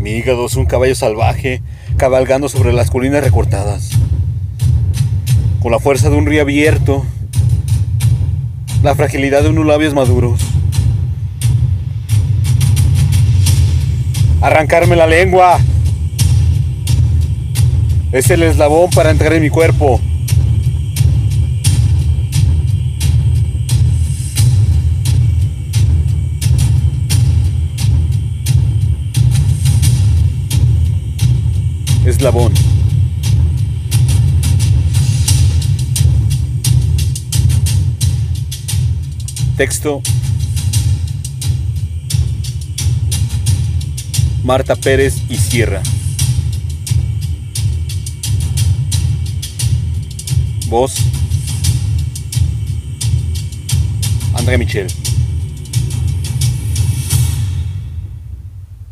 Mi hígado es un caballo salvaje cabalgando sobre las colinas recortadas. Con la fuerza de un río abierto, la fragilidad de unos labios maduros. Arrancarme la lengua. Es el eslabón para entrar en mi cuerpo. Eslabón. Texto. Marta Pérez y Sierra. Voz. André Michel.